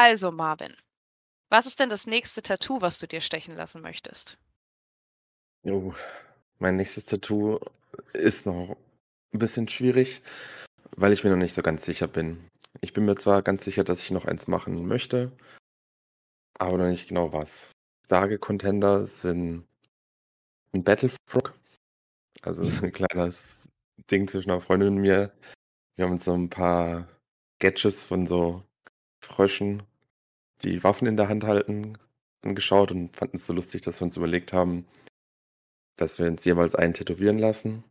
Also, Marvin, was ist denn das nächste Tattoo, was du dir stechen lassen möchtest? Jo, mein nächstes Tattoo ist noch ein bisschen schwierig, weil ich mir noch nicht so ganz sicher bin. Ich bin mir zwar ganz sicher, dass ich noch eins machen möchte, aber noch nicht genau was. Starke Contender sind ein Battlefrog, also so ein kleines Ding zwischen einer Freundin und mir. Wir haben uns so ein paar Gadgets von so Fröschen, die Waffen in der Hand halten, angeschaut und fanden es so lustig, dass wir uns überlegt haben, dass wir uns jeweils einen tätowieren lassen.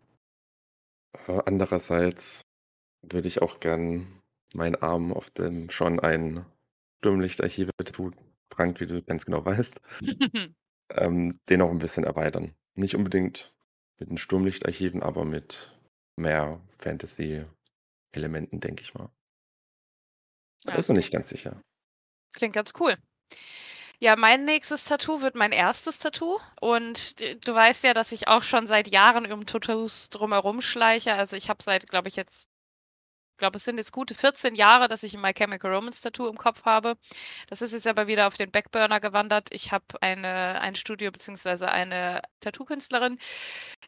Äh, andererseits würde ich auch gern meinen Arm auf dem schon ein Sturmlichtarchive-Tattoo prangt, wie du ganz genau weißt, ähm, den auch ein bisschen erweitern. Nicht unbedingt mit den Sturmlichtarchiven, aber mit mehr Fantasy-Elementen, denke ich mal. Ja, ist noch nicht ganz sicher. Klingt ganz cool. Ja, mein nächstes Tattoo wird mein erstes Tattoo. Und du weißt ja, dass ich auch schon seit Jahren um Tattoos drumherum schleiche. Also ich habe seit, glaube ich, jetzt ich glaube, es sind jetzt gute 14 Jahre, dass ich ein My Chemical Romance Tattoo im Kopf habe. Das ist jetzt aber wieder auf den Backburner gewandert. Ich habe eine, ein Studio bzw. eine Tattoo-Künstlerin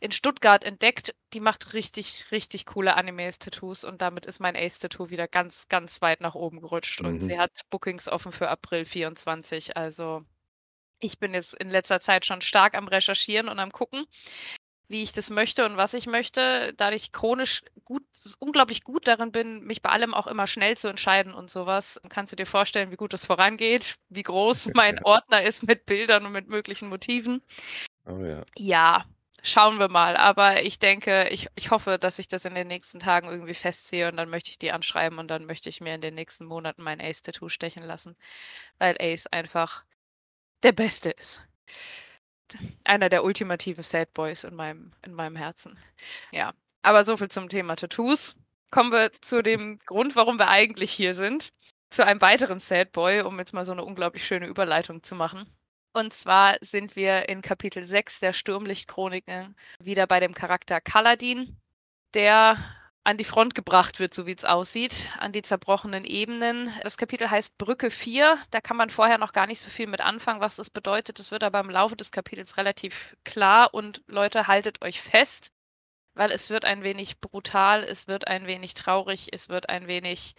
in Stuttgart entdeckt. Die macht richtig, richtig coole Animes-Tattoos und damit ist mein Ace-Tattoo wieder ganz, ganz weit nach oben gerutscht. Mhm. Und sie hat Bookings offen für April 24. Also ich bin jetzt in letzter Zeit schon stark am Recherchieren und am Gucken wie ich das möchte und was ich möchte, da ich chronisch gut, unglaublich gut darin bin, mich bei allem auch immer schnell zu entscheiden und sowas, kannst du dir vorstellen, wie gut das vorangeht, wie groß mein Ordner ist mit Bildern und mit möglichen Motiven. Oh ja. Ja, schauen wir mal. Aber ich denke, ich, ich hoffe, dass ich das in den nächsten Tagen irgendwie festziehe und dann möchte ich die anschreiben und dann möchte ich mir in den nächsten Monaten mein Ace-Tattoo stechen lassen, weil Ace einfach der Beste ist einer der ultimativen Sad Boys in meinem, in meinem Herzen. Ja, aber so viel zum Thema Tattoos. Kommen wir zu dem Grund, warum wir eigentlich hier sind. Zu einem weiteren Sad Boy, um jetzt mal so eine unglaublich schöne Überleitung zu machen. Und zwar sind wir in Kapitel 6 der Sturmlichtchroniken wieder bei dem Charakter Kaladin, der an die Front gebracht wird, so wie es aussieht, an die zerbrochenen Ebenen. Das Kapitel heißt Brücke 4. Da kann man vorher noch gar nicht so viel mit anfangen, was das bedeutet. Das wird aber im Laufe des Kapitels relativ klar. Und Leute, haltet euch fest, weil es wird ein wenig brutal, es wird ein wenig traurig, es wird ein wenig,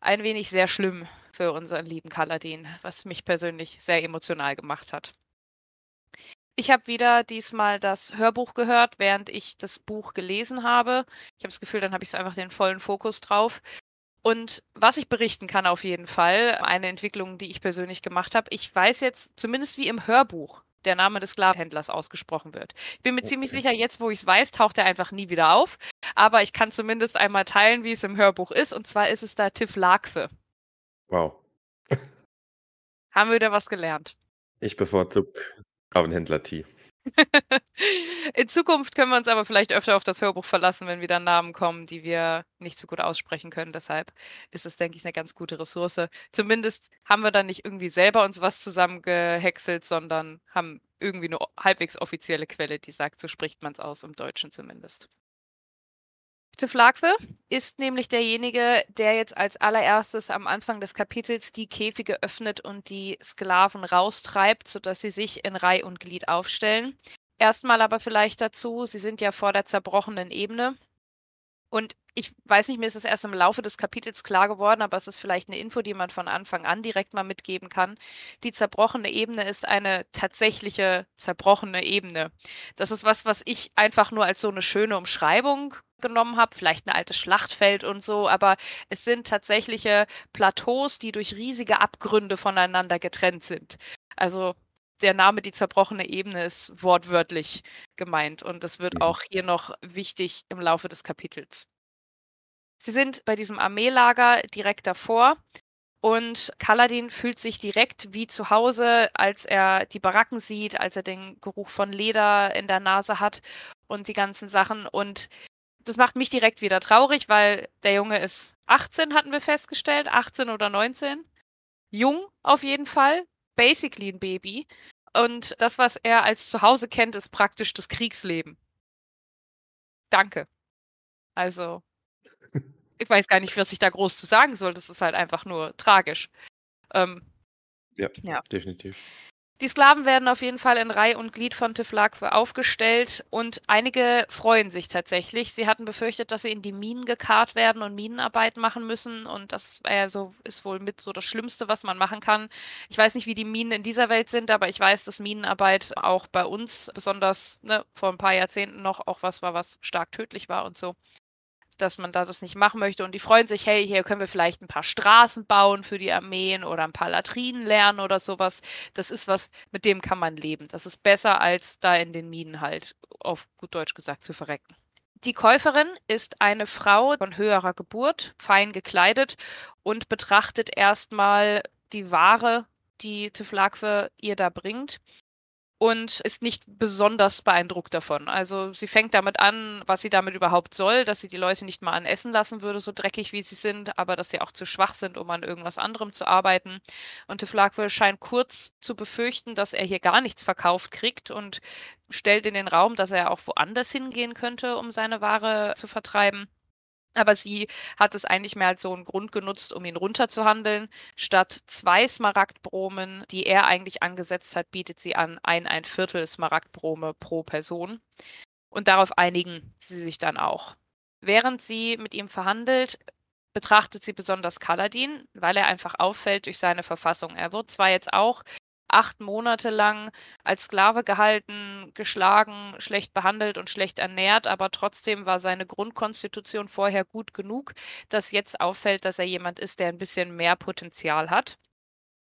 ein wenig sehr schlimm für unseren lieben Kaladin, was mich persönlich sehr emotional gemacht hat. Ich habe wieder diesmal das Hörbuch gehört, während ich das Buch gelesen habe. Ich habe das Gefühl, dann habe ich einfach den vollen Fokus drauf. Und was ich berichten kann auf jeden Fall, eine Entwicklung, die ich persönlich gemacht habe. Ich weiß jetzt zumindest wie im Hörbuch der Name des Sklavenhändlers ausgesprochen wird. Ich bin mir okay. ziemlich sicher, jetzt wo ich es weiß, taucht er einfach nie wieder auf. Aber ich kann zumindest einmal teilen, wie es im Hörbuch ist. Und zwar ist es da Tiff Lakwe. Wow. Haben wir wieder was gelernt. Ich bevorzuge Sklavenhändler-Tee. In Zukunft können wir uns aber vielleicht öfter auf das Hörbuch verlassen, wenn wieder Namen kommen, die wir nicht so gut aussprechen können. Deshalb ist es, denke ich, eine ganz gute Ressource. Zumindest haben wir dann nicht irgendwie selber uns was zusammengehäckselt, sondern haben irgendwie eine halbwegs offizielle Quelle, die sagt, so spricht man es aus, im Deutschen zumindest. Tiflakwe ist nämlich derjenige, der jetzt als allererstes am Anfang des Kapitels die Käfige öffnet und die Sklaven raustreibt, sodass sie sich in Reih und Glied aufstellen. Erstmal aber vielleicht dazu, sie sind ja vor der zerbrochenen Ebene. Und ich weiß nicht, mir ist es erst im Laufe des Kapitels klar geworden, aber es ist vielleicht eine Info, die man von Anfang an direkt mal mitgeben kann. Die zerbrochene Ebene ist eine tatsächliche zerbrochene Ebene. Das ist was, was ich einfach nur als so eine schöne Umschreibung genommen habe, vielleicht ein altes Schlachtfeld und so, aber es sind tatsächliche Plateaus, die durch riesige Abgründe voneinander getrennt sind. Also der Name die zerbrochene Ebene ist wortwörtlich gemeint und das wird ja. auch hier noch wichtig im Laufe des Kapitels. Sie sind bei diesem Armeelager direkt davor und Kaladin fühlt sich direkt wie zu Hause, als er die Baracken sieht, als er den Geruch von Leder in der Nase hat und die ganzen Sachen und das macht mich direkt wieder traurig, weil der Junge ist 18, hatten wir festgestellt, 18 oder 19. Jung auf jeden Fall, basically ein Baby. Und das, was er als Zuhause kennt, ist praktisch das Kriegsleben. Danke. Also, ich weiß gar nicht, was ich da groß zu sagen soll. Das ist halt einfach nur tragisch. Ähm, Ja, Ja. definitiv. Die Sklaven werden auf jeden Fall in Reihe und Glied von Tiflakwe aufgestellt und einige freuen sich tatsächlich. Sie hatten befürchtet, dass sie in die Minen gekarrt werden und Minenarbeit machen müssen und das wär so, ist wohl mit so das Schlimmste, was man machen kann. Ich weiß nicht, wie die Minen in dieser Welt sind, aber ich weiß, dass Minenarbeit auch bei uns, besonders ne, vor ein paar Jahrzehnten noch, auch was war, was stark tödlich war und so dass man da das nicht machen möchte. Und die freuen sich, hey, hier können wir vielleicht ein paar Straßen bauen für die Armeen oder ein paar Latrinen lernen oder sowas. Das ist was, mit dem kann man leben. Das ist besser, als da in den Minen halt, auf gut Deutsch gesagt, zu verrecken. Die Käuferin ist eine Frau von höherer Geburt, fein gekleidet und betrachtet erstmal die Ware, die Tiflakwe ihr da bringt und ist nicht besonders beeindruckt davon. Also sie fängt damit an, was sie damit überhaupt soll, dass sie die Leute nicht mal an Essen lassen würde, so dreckig wie sie sind, aber dass sie auch zu schwach sind, um an irgendwas anderem zu arbeiten. Und Tiflakwe scheint kurz zu befürchten, dass er hier gar nichts verkauft kriegt und stellt in den Raum, dass er auch woanders hingehen könnte, um seine Ware zu vertreiben. Aber sie hat es eigentlich mehr als so einen Grund genutzt, um ihn runterzuhandeln. Statt zwei Smaragdbromen, die er eigentlich angesetzt hat, bietet sie an ein ein Viertel Smaragdbrome pro Person. Und darauf einigen sie sich dann auch. Während sie mit ihm verhandelt, betrachtet sie besonders Kaladin, weil er einfach auffällt durch seine Verfassung. Er wird zwar jetzt auch acht Monate lang als Sklave gehalten, geschlagen, schlecht behandelt und schlecht ernährt, aber trotzdem war seine Grundkonstitution vorher gut genug, dass jetzt auffällt, dass er jemand ist, der ein bisschen mehr Potenzial hat.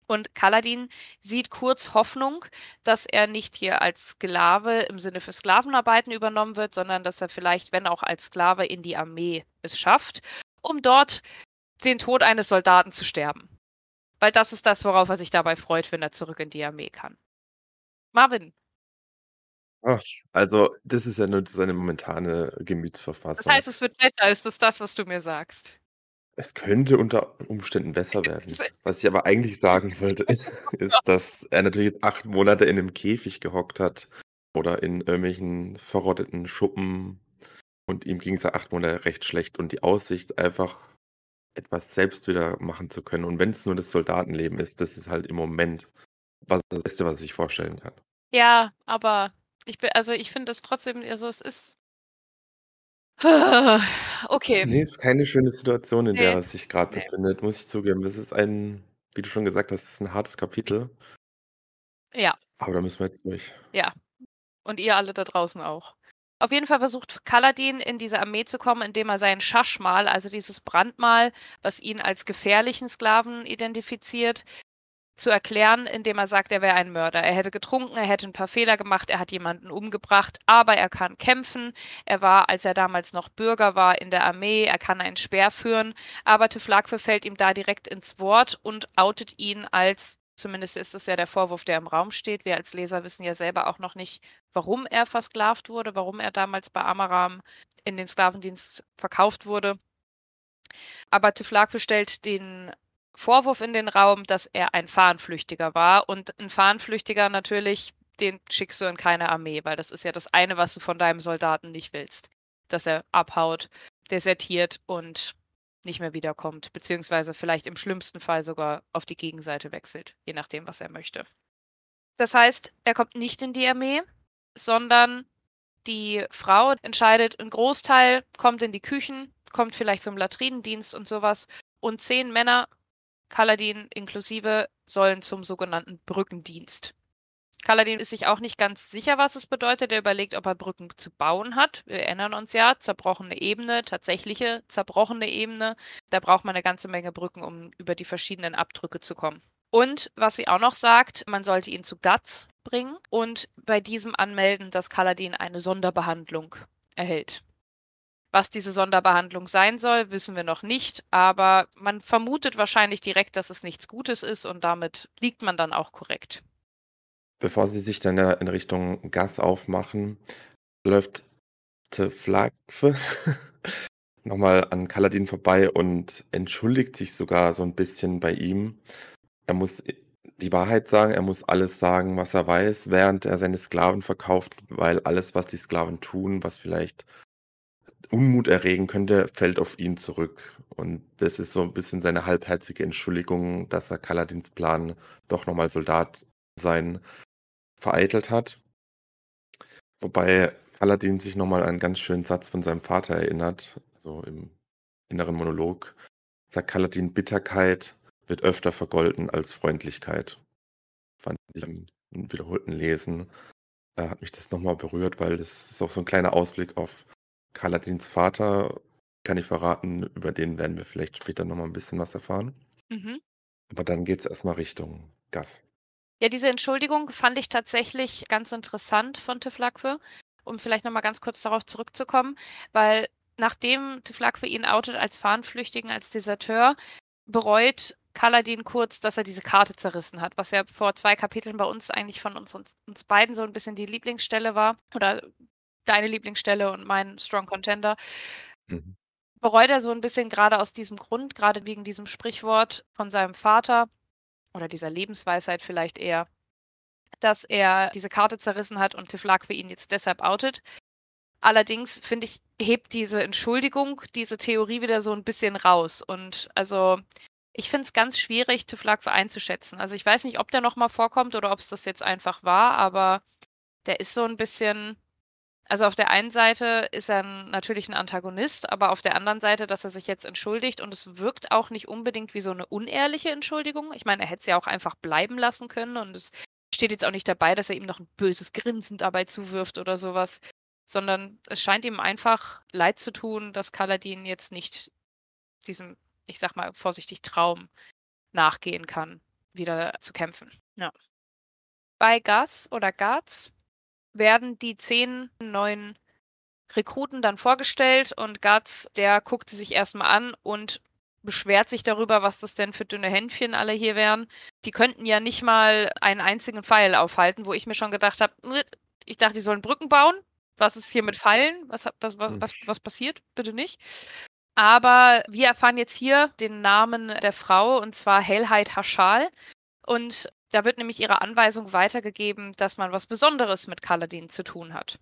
Und Kaladin sieht kurz Hoffnung, dass er nicht hier als Sklave im Sinne für Sklavenarbeiten übernommen wird, sondern dass er vielleicht, wenn auch als Sklave, in die Armee es schafft, um dort den Tod eines Soldaten zu sterben. Weil das ist das, worauf er sich dabei freut, wenn er zurück in die Armee kann. Marvin. Ach, also, das ist ja nur seine momentane Das Gemütsverfassung. heißt, es wird besser. Ist das das, was du mir sagst? Es könnte unter Umständen besser werden. Das Was ich aber eigentlich sagen wollte, ist, ist, dass er natürlich jetzt acht Monate in einem Käfig gehockt hat oder in irgendwelchen verrotteten Schuppen und ihm ging es ja acht Monate recht schlecht und die Aussicht einfach etwas selbst wieder machen zu können und wenn es nur das Soldatenleben ist, das ist halt im Moment was das Beste, was ich vorstellen kann. Ja, aber ich bin, also ich finde es trotzdem, also es ist. Okay. Nee, ist keine schöne Situation, in der Nee. er sich gerade Nee. befindet, muss ich zugeben. Das ist ein, wie du schon gesagt hast, das ist ein hartes Kapitel. Ja. Aber da müssen wir jetzt durch. Ja. Und ihr alle da draußen auch. Auf jeden Fall versucht Kaladin in diese Armee zu kommen, indem er sein Schaschmal, also dieses Brandmal, was ihn als gefährlichen Sklaven identifiziert, zu erklären, indem er sagt, er wäre ein Mörder. Er hätte getrunken, er hätte ein paar Fehler gemacht, er hat jemanden umgebracht, aber er kann kämpfen. Er war, als er damals noch Bürger war, in der Armee, er kann einen Speer führen, aber Teflakwe fällt ihm da direkt ins Wort und outet ihn als, zumindest ist es ja der Vorwurf, der im Raum steht. Wir als Leser wissen ja selber auch noch nicht, warum er versklavt wurde, warum er damals bei Amaram in den Sklavendienst verkauft wurde. Aber Teflakwe stellt den Vorwurf in den Raum, dass er ein Fahnenflüchtiger war. Und ein Fahnenflüchtiger natürlich, den schickst du in keine Armee, weil das ist ja das eine, was du von deinem Soldaten nicht willst. Dass er abhaut, desertiert und nicht mehr wiederkommt, beziehungsweise vielleicht im schlimmsten Fall sogar auf die Gegenseite wechselt, je nachdem, was er möchte. Das heißt, er kommt nicht in die Armee, sondern die Frau entscheidet, ein Großteil kommt in die Küchen, kommt vielleicht zum Latrinendienst und sowas. Und zehn Männer, Kaladin inklusive, sollen zum sogenannten Brückendienst. Kaladin ist sich auch nicht ganz sicher, was es bedeutet. Er überlegt, ob er Brücken zu bauen hat. Wir erinnern uns ja, zerbrochene Ebene, tatsächliche zerbrochene Ebene. Da braucht man eine ganze Menge Brücken, um über die verschiedenen Abdrücke zu kommen. Und was sie auch noch sagt, man sollte ihn zu Guts bringen und bei diesem anmelden, dass Kaladin eine Sonderbehandlung erhält. Was diese Sonderbehandlung sein soll, wissen wir noch nicht, aber man vermutet wahrscheinlich direkt, dass es nichts Gutes ist und damit liegt man dann auch korrekt. Bevor sie sich dann in Richtung Gas aufmachen, läuft Teflakwe nochmal an Kaladin vorbei und entschuldigt sich sogar so ein bisschen bei ihm. Er muss die Wahrheit sagen, er muss alles sagen, was er weiß, während er seine Sklaven verkauft, weil alles, was die Sklaven tun, was vielleicht Unmut erregen könnte, fällt auf ihn zurück. Und das ist so ein bisschen seine halbherzige Entschuldigung, dass er Kaladins Plan, doch nochmal Soldat sein, vereitelt hat. Wobei Kaladin sich nochmal an einen ganz schönen Satz von seinem Vater erinnert, so im inneren Monolog. Sagt Kaladin, Bitterkeit wird öfter vergolten als Freundlichkeit. Fand ich im wiederholten Lesen. Da hat mich das nochmal berührt, weil das ist auch so ein kleiner Ausblick auf Kaladins Vater, kann ich verraten. Über den werden wir vielleicht später nochmal ein bisschen was erfahren. Mhm. Aber dann geht es erstmal Richtung Gas. Ja, diese Entschuldigung fand ich tatsächlich ganz interessant von Tiflakwe, um vielleicht nochmal ganz kurz darauf zurückzukommen, weil nachdem Tiflakwe ihn outet als Fahnenflüchtigen, als Deserteur, bereut Kaladin kurz, dass er diese Karte zerrissen hat, was ja vor zwei Kapiteln bei uns eigentlich von uns, uns, uns beiden so ein bisschen die Lieblingsstelle war oder deine Lieblingsstelle und mein Strong Contender. Mhm. Bereut er so ein bisschen gerade aus diesem Grund, gerade wegen diesem Sprichwort von seinem Vater oder dieser Lebensweisheit vielleicht eher, dass er diese Karte zerrissen hat und Tiflak für ihn jetzt deshalb outet. Allerdings finde ich, hebt diese Entschuldigung, diese Theorie wieder so ein bisschen raus. Und also ich finde es ganz schwierig, Tiflak einzuschätzen. Also ich weiß nicht, ob der nochmal vorkommt oder ob es das jetzt einfach war, aber der ist so ein bisschen, also auf der einen Seite ist er natürlich ein Antagonist, aber auf der anderen Seite, dass er sich jetzt entschuldigt und es wirkt auch nicht unbedingt wie so eine unehrliche Entschuldigung. Ich meine, er hätte es ja auch einfach bleiben lassen können und es steht jetzt auch nicht dabei, dass er ihm noch ein böses Grinsen dabei zuwirft oder sowas, sondern es scheint ihm einfach leid zu tun, dass Kaladin jetzt nicht diesem, ich sag mal vorsichtig, Traum nachgehen kann, wieder zu kämpfen. Ja. Bei Gas oder Gaz werden die zehn neuen Rekruten dann vorgestellt und Guts, der guckt sie sich erstmal an und beschwert sich darüber, was das denn für dünne Händchen alle hier wären. Die könnten ja nicht mal einen einzigen Pfeil aufhalten, wo ich mir schon gedacht habe, ich dachte, die sollen Brücken bauen. Was ist hier mit Pfeilen? Was, was, was, was, was passiert? Bitte nicht. Aber wir erfahren jetzt hier den Namen der Frau und zwar Hellheit Haschal. Und da wird nämlich ihre Anweisung weitergegeben, dass man was Besonderes mit Kaladin zu tun hat.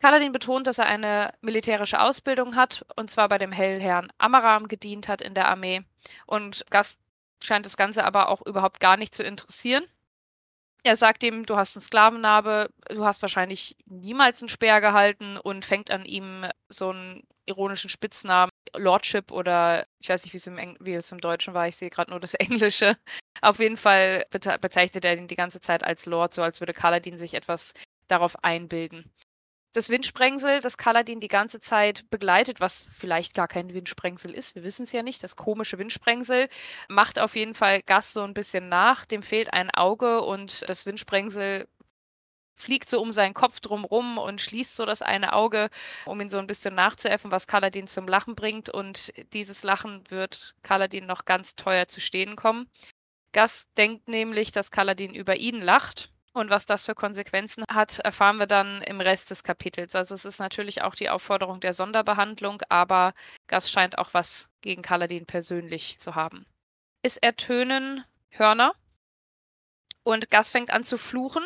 Kaladin betont, dass er eine militärische Ausbildung hat, und zwar bei dem Hellherrn Amaram gedient hat in der Armee. Und Gast scheint das Ganze aber auch überhaupt gar nicht zu interessieren. Er sagt ihm, du hast einen Sklavennarbe, du hast wahrscheinlich niemals einen Speer gehalten und fängt an ihm so einen ironischen Spitznamen, Lordship oder ich weiß nicht, wie es im, Eng wie es im Deutschen war, ich sehe gerade nur das Englische. Auf jeden Fall bezeichnet er ihn die ganze Zeit als Lord, so als würde Kaladin sich etwas darauf einbilden das Windsprengsel, das Kaladin die ganze Zeit begleitet, was vielleicht gar kein Windsprengsel ist, wir wissen es ja nicht, das komische Windsprengsel, macht auf jeden Fall Gas so ein bisschen nach, dem fehlt ein Auge und das Windsprengsel fliegt so um seinen Kopf drumrum und schließt so das eine Auge, um ihn so ein bisschen nachzuäffen, was Kaladin zum Lachen bringt. Und dieses Lachen wird Kaladin noch ganz teuer zu stehen kommen. Gas denkt nämlich, dass Kaladin über ihn lacht und was das für Konsequenzen hat, erfahren wir dann im Rest des Kapitels. Also es ist natürlich auch die Aufforderung der Sonderbehandlung, aber Gas scheint auch was gegen Kaladin persönlich zu haben. Es ertönen Hörner und Gas fängt an zu fluchen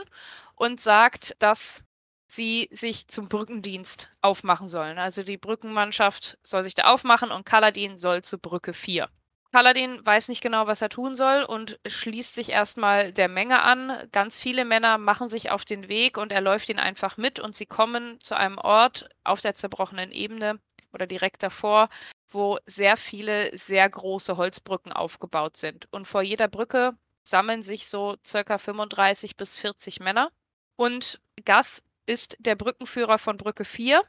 und sagt, dass sie sich zum Brückendienst aufmachen sollen. Also die Brückenmannschaft soll sich da aufmachen und Kaladin soll zur Brücke 4. Paladin weiß nicht genau, was er tun soll und schließt sich erstmal der Menge an. Ganz viele Männer machen sich auf den Weg und er läuft ihn einfach mit und sie kommen zu einem Ort auf der zerbrochenen Ebene oder direkt davor, wo sehr viele sehr große Holzbrücken aufgebaut sind. Und vor jeder Brücke sammeln sich so circa 35 bis 40 Männer. Und Gas ist der Brückenführer von Brücke 4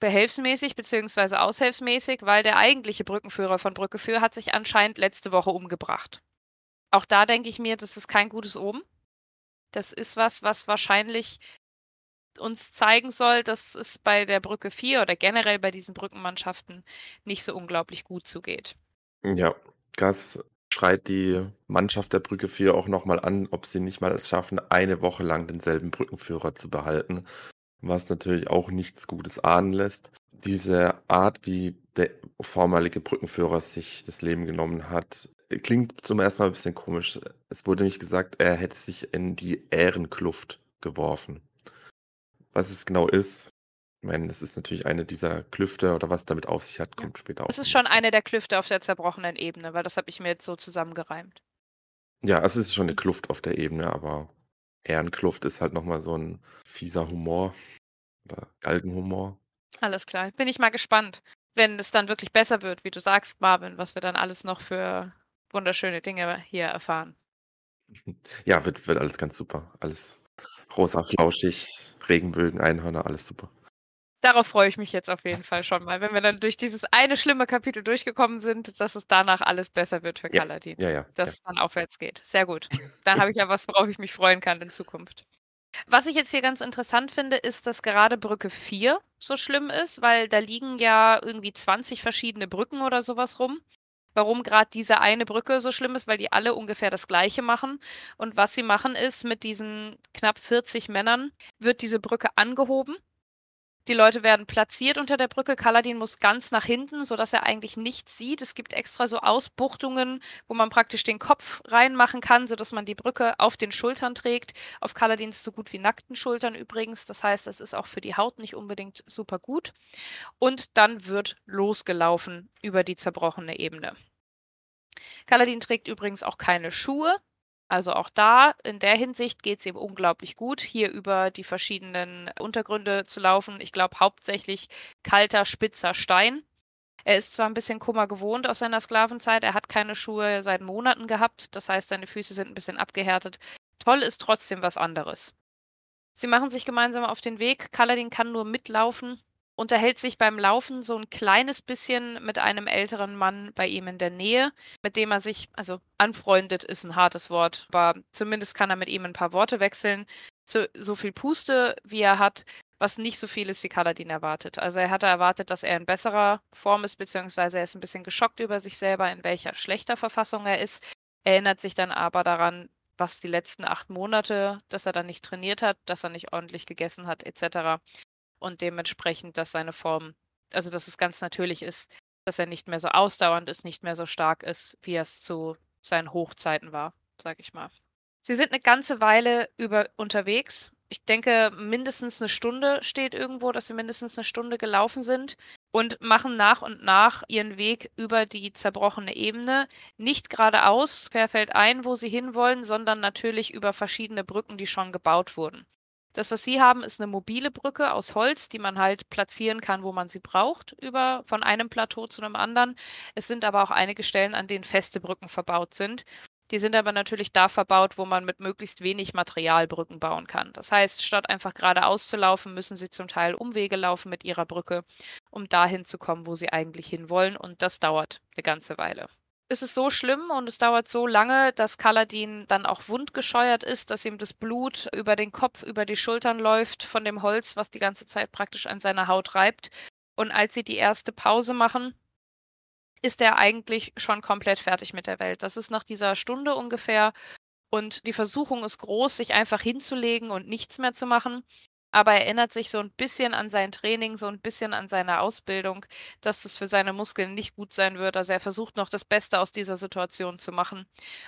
behelfsmäßig bzw. aushilfsmäßig, weil der eigentliche Brückenführer von Brücke 4 hat sich anscheinend letzte Woche umgebracht. Auch da denke ich mir, das ist kein gutes Oben. Das ist was, was wahrscheinlich uns zeigen soll, dass es bei der Brücke 4 oder generell bei diesen Brückenmannschaften nicht so unglaublich gut zugeht. Ja, Gas schreit die Mannschaft der Brücke 4 auch nochmal an, ob sie nicht mal es schaffen, eine Woche lang denselben Brückenführer zu behalten was natürlich auch nichts Gutes ahnen lässt. Diese Art, wie der vormalige Brückenführer sich das Leben genommen hat, klingt zum ersten Mal ein bisschen komisch. Es wurde nicht gesagt, er hätte sich in die Ehrenkluft geworfen. Was es genau ist, Ich meine, das ist natürlich eine dieser Klüfte oder was damit auf sich hat, Ja. kommt später auch Es ist schon eine der Klüfte auf der zerbrochenen Ebene, weil das habe ich mir jetzt so zusammengereimt. Ja, also es ist schon 'ne Mhm. Kluft auf der Ebene, aber Ehrenkluft ist halt noch mal so 'n fieser Humor oder Galgenhumor. Alles klar. Bin ich mal gespannt, wenn es dann wirklich besser wird, wie du sagst, Marvin, was wir dann alles noch für wunderschöne Dinge hier erfahren. Ja, wird wird alles ganz super. Alles rosa flauschig, Regenbögen, Einhörner, alles super. Darauf freue ich mich jetzt auf jeden Fall schon mal, wenn wir dann durch dieses eine schlimme Kapitel durchgekommen sind, dass es danach alles besser wird für Ja. Kaladin. Ja, ja, Dass ja. es dann aufwärts geht. Sehr gut. Dann habe ich ja was, worauf ich mich freuen kann in Zukunft. Was ich jetzt hier ganz interessant finde, ist, dass gerade Brücke 4 so schlimm ist, weil da liegen ja irgendwie 20 verschiedene Brücken oder so was rum. Warum grad diese eine Brücke so schlimm ist, weil die alle ungefähr das Gleiche machen. Und was sie machen, ist, mit diesen knapp 40 Männern wird diese Brücke angehoben. Die Leute werden platziert unter der Brücke. Kaladin muss ganz nach hinten, sodass er eigentlich nichts sieht. Es gibt extra so Ausbuchtungen, wo man praktisch den Kopf reinmachen kann, sodass man die Brücke auf den Schultern trägt. Auf Kaladins so gut wie nackten Schultern übrigens. Das heißt, es ist auch für die Haut nicht unbedingt super gut. Und dann wird losgelaufen über die zerbrochene Ebene. Kaladin trägt übrigens auch keine Schuhe. Also auch da, in der Hinsicht geht's ihm unglaublich gut, hier über die verschiedenen Untergründe zu laufen. Ich glaube hauptsächlich kalter, spitzer Stein. Er ist zwar ein bisschen Kummer gewohnt aus seiner Sklavenzeit, er hat keine Schuhe seit Monaten gehabt, das heißt, seine Füße sind ein bisschen abgehärtet. Toll ist trotzdem was anderes. Sie machen sich gemeinsam auf den Weg. Kaladin kann nur mitlaufen, unterhält sich beim Laufen so ein kleines bisschen mit einem älteren Mann bei ihm in der Nähe, mit dem er sich, also anfreundet ist ein hartes Wort, aber zumindest kann er mit ihm ein paar Worte wechseln. So, so viel Puste, wie er hat, was nicht so viel ist, wie Kaladin erwartet. Also er hatte erwartet, dass er in besserer Form ist, beziehungsweise er ist ein bisschen geschockt über sich selber, in welcher schlechter Verfassung er ist, erinnert sich dann aber daran, was die letzten acht Monate, dass er dann nicht trainiert hat, dass er nicht ordentlich gegessen hat, etc. Und dementsprechend, dass seine Form, also dass es ganz natürlich ist, dass er nicht mehr so ausdauernd ist, nicht mehr so stark ist, wie er es zu seinen Hochzeiten war, sag ich mal. Sie sind eine ganze Weile über unterwegs. Ich denke, mindestens eine Stunde steht irgendwo, dass sie mindestens eine Stunde gelaufen sind und machen nach und nach ihren Weg über die zerbrochene Ebene. Nicht geradeaus, querfeld ein, wo sie hinwollen, sondern natürlich über verschiedene Brücken, die schon gebaut wurden. Das, was sie haben, ist eine mobile Brücke aus Holz, die man halt platzieren kann, wo man sie braucht, über von einem Plateau zu einem anderen. Es sind aber auch einige Stellen, an denen feste Brücken verbaut sind. Die sind aber natürlich da verbaut, wo man mit möglichst wenig Material Brücken bauen kann. Das heißt, statt einfach geradeaus zu laufen, müssen sie zum Teil Umwege laufen mit ihrer Brücke, um dahin zu kommen, wo sie eigentlich hinwollen. Und das dauert eine ganze Weile. Es ist so schlimm und es dauert so lange, dass Kaladin dann auch wundgescheuert ist, dass ihm das Blut über den Kopf, über die Schultern läuft von dem Holz, was die ganze Zeit praktisch an seiner Haut reibt. Und als sie die erste Pause machen, ist er eigentlich schon komplett fertig mit der Welt. Das ist nach dieser Stunde ungefähr. Und die Versuchung ist groß, sich einfach hinzulegen und nichts mehr zu machen. Aber er erinnert sich so ein bisschen an sein Training, so ein bisschen an seine Ausbildung, dass das für seine Muskeln nicht gut sein wird. Also er versucht noch das Beste aus dieser Situation zu machen.